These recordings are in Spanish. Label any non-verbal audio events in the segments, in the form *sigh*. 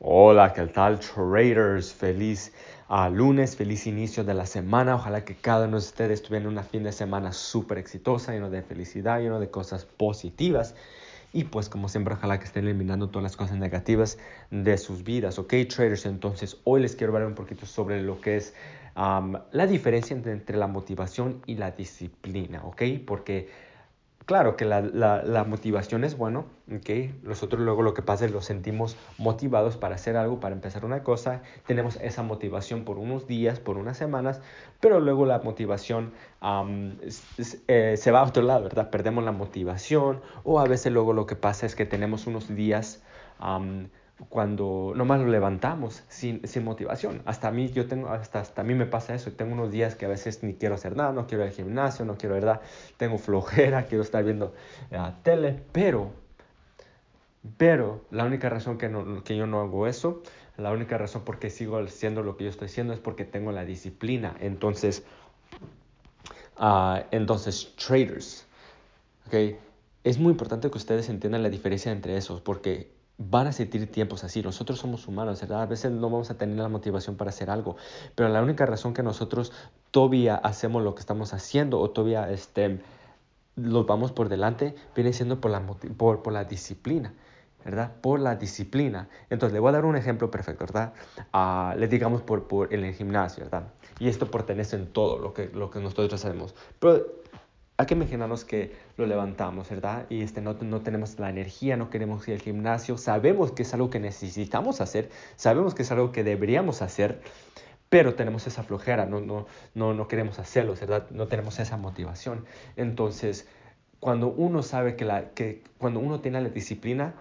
Hola, ¿qué tal traders? Feliz uh, lunes, feliz inicio de la semana. Ojalá que cada uno de ustedes tuviera una fin de semana súper exitosa, lleno de felicidad, lleno de cosas positivas. Y pues como siempre, ojalá que estén eliminando todas las cosas negativas de sus vidas. Ok, traders, entonces hoy les quiero hablar un poquito sobre lo que es la diferencia entre, entre la motivación y la disciplina. Ok, porque claro que la, la, motivación es bueno, ¿ok? Nosotros luego lo que pasa es lo sentimos motivados para hacer algo, para empezar una cosa, tenemos esa motivación por unos días, por unas semanas, pero luego la motivación eh, se va a otro lado, ¿verdad? Perdemos la motivación o a veces luego lo que pasa es que tenemos unos días cuando nomás lo levantamos sin, sin, motivación. Hasta a mí, yo tengo, hasta, hasta mí me pasa eso. Tengo unos días que a veces ni quiero hacer nada, no quiero ir al gimnasio, no quiero, ¿verdad? Tengo flojera, *laughs* quiero estar viendo la uh, tele, pero, pero la única razón que, no, que yo no hago eso, la única razón por qué sigo haciendo lo que yo estoy haciendo es porque tengo la disciplina. Entonces, uh, entonces, traders, ¿ok? Es muy importante que ustedes entiendan la diferencia entre esos, porque van a sentir tiempos así. Nosotros somos humanos, ¿verdad? A veces no vamos a tener la motivación para hacer algo, pero la única razón que nosotros todavía hacemos lo que estamos haciendo o todavía este, los vamos por delante viene siendo por la, por, por la disciplina. ¿verdad? Por la disciplina. Entonces, le voy a dar un ejemplo perfecto, ¿verdad? Uh, le digamos por, por en el gimnasio, ¿verdad? Y esto pertenece en todo lo que, lo que nosotros hacemos. Pero hay que imaginarnos que lo levantamos, ¿verdad? Y este, no, no, tenemos la energía, no queremos ir al gimnasio, sabemos que es algo que necesitamos hacer, sabemos que es algo que deberíamos hacer, pero tenemos esa flojera, no, no, no, no queremos hacerlo, ¿verdad? No tenemos esa motivación. Entonces, cuando uno sabe que, la, que cuando uno tiene la disciplina,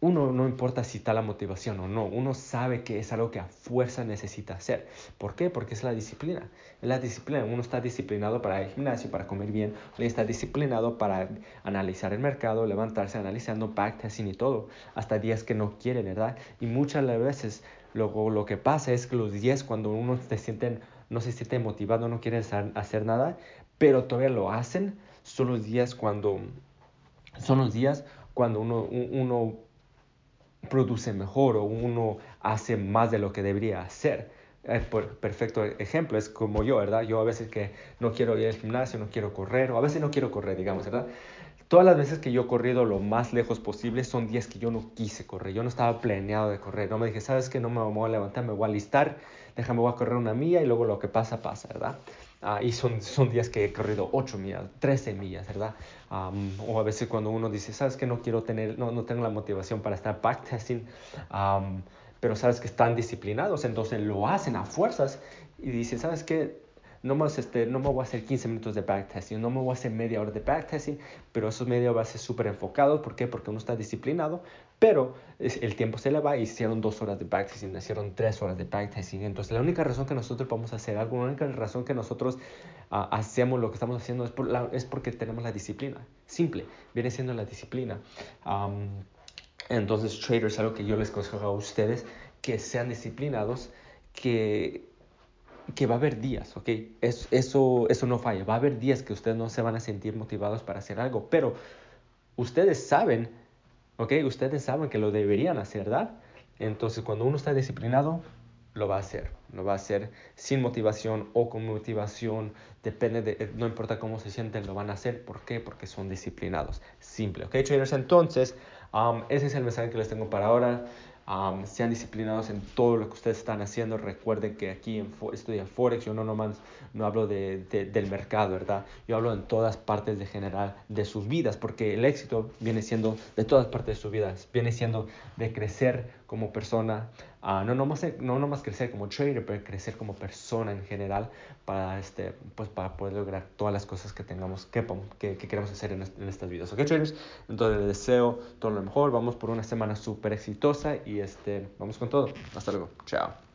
uno no importa si está la motivación o no, uno sabe que es algo que a fuerza necesita hacer. ¿Por qué? Porque es la disciplina. Es la disciplina. Uno está disciplinado para el gimnasio, para comer bien, uno está disciplinado para analizar el mercado, levantarse analizando backtesting y todo, hasta días que no quiere, ¿verdad? Y muchas veces luego lo que pasa es que los días cuando uno se siente, no se siente motivado, no quiere hacer nada, pero todavía lo hacen, son los días cuando, son los días cuando uno, uno produce mejor o uno hace más de lo que debería hacer. El perfecto ejemplo es como yo, ¿verdad? Yo a veces que no quiero ir al gimnasio, no quiero correr, o a veces no quiero correr, digamos, ¿verdad? Todas las veces que yo he corrido lo más lejos posible son días que yo no quise correr, yo no estaba planeado de correr, no me dije, ¿sabes qué? No me voy a levantar, me voy a alistar, déjame, voy a correr una milla y luego lo que pasa, pasa, ¿verdad? Ah, y son, son días que he corrido 8 millas, 13 millas, ¿verdad? o a veces cuando uno dice, sabes que no quiero tener, no, no tengo la motivación para estar backtesting, um, pero sabes que están disciplinados, entonces lo hacen a fuerzas y dice, sabes que no, más, este, no me voy a hacer 15 minutos de backtesting, no me voy a hacer media hora de backtesting, pero esos media va a ser súper enfocado. ¿Por qué? Porque uno está disciplinado, pero el tiempo se le va hicieron dos horas de backtesting, hicieron tres horas de backtesting. Entonces, la única razón que nosotros podemos hacer algo, la única razón que nosotros uh, hacemos lo que estamos haciendo es, por es porque tenemos la disciplina. Simple, viene siendo la disciplina. Entonces, traders, algo que yo les aconsejo a ustedes, que sean disciplinados, que que va a haber días, ¿ok? Es, eso, eso no falla. Va a haber días que ustedes no se van a sentir motivados para hacer algo, pero ustedes saben, ¿ok? Ustedes saben que lo deberían hacer, ¿verdad? Entonces, cuando uno está disciplinado, lo va a hacer. Lo va a hacer sin motivación o con motivación. Depende de, no importa cómo se sienten, lo van a hacer. ¿Por qué? Porque son disciplinados. Simple, ¿ok, traders? Entonces, um, ese es el mensaje que les tengo para ahora sean disciplinados en todo lo que ustedes están haciendo. Recuerden que aquí en estudia Forex, yo no nomás no hablo de, del mercado, ¿verdad? Yo hablo en todas partes de general de sus vidas, porque el éxito viene siendo de todas partes de sus vidas, viene siendo de crecer como persona, uh, no, nomás, no nomás crecer como trader, pero crecer como persona en general para, este, pues para poder lograr todas las cosas que tengamos, que, que, que queremos hacer en, en, estas vidas. ¿Ok, traders? Entonces les deseo todo lo mejor, vamos por una semana súper exitosa y este, vamos con todo. Hasta luego. Chao.